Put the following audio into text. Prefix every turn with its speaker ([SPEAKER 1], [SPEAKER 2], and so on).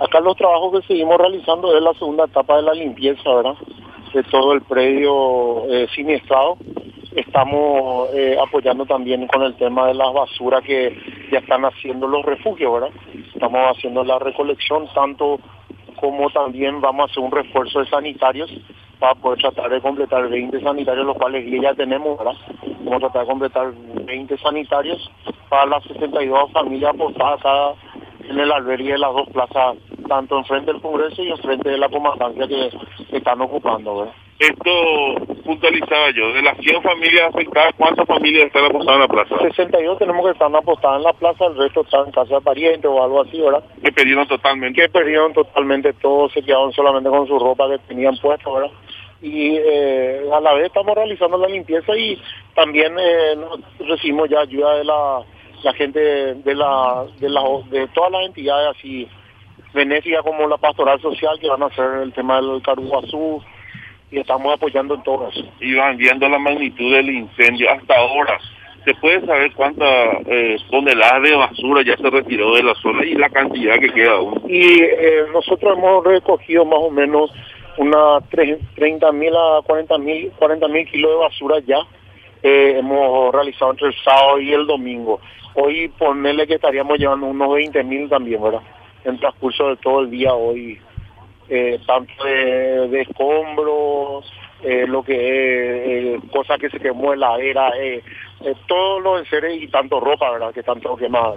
[SPEAKER 1] Acá los trabajos que seguimos realizando es la segunda etapa de la limpieza, ¿verdad? De todo el predio eh, siniestrado. Estamos eh, apoyando también con el tema de las basuras que ya están haciendo los refugios, ¿verdad? Estamos haciendo la recolección tanto como también vamos a hacer un refuerzo de sanitarios para poder tratar de completar 20 sanitarios, los cuales ya tenemos, ¿verdad? Vamos a tratar de completar 20 sanitarios para las 62 familias apostadas acá en el albergue de las dos plazas, tanto enfrente del Congreso y enfrente de la comandancia que están ocupando, ¿verdad?
[SPEAKER 2] Esto puntualizaba yo, de las 100 familias afectadas, ¿cuántas familias están apostadas en la plaza?
[SPEAKER 1] 62 tenemos que estar apostadas en la plaza, el resto están en casa de parientes o algo así, ¿verdad?
[SPEAKER 2] Que perdieron totalmente.
[SPEAKER 1] Que perdieron totalmente todo, se quedaron solamente con su ropa que tenían puesta, ¿verdad? Y eh, a la vez estamos realizando la limpieza y también eh, recibimos ya ayuda de la, la gente de, la, de, la, de todas las entidades así benéficas como la pastoral social que van a hacer el tema del Caruguazú, y estamos apoyando en todo eso.
[SPEAKER 2] Y van viendo la magnitud del incendio hasta ahora. ¿Se puede saber cuántas eh, toneladas de basura ya se retiró de la zona y la cantidad que queda aún?
[SPEAKER 1] Y eh, nosotros hemos recogido más o menos unas 30 mil a 40 mil 40 mil kilos de basura ya. Eh, hemos realizado entre el sábado y el domingo. Hoy ponerle que estaríamos llevando unos 20 mil también, ¿verdad? En transcurso de todo el día hoy eh, tanto de, escombros, eh, lo que es eh, cosas que se quemó en la era, eh, todos los enseres y tanto ropa, ¿verdad? Que están todos quemados.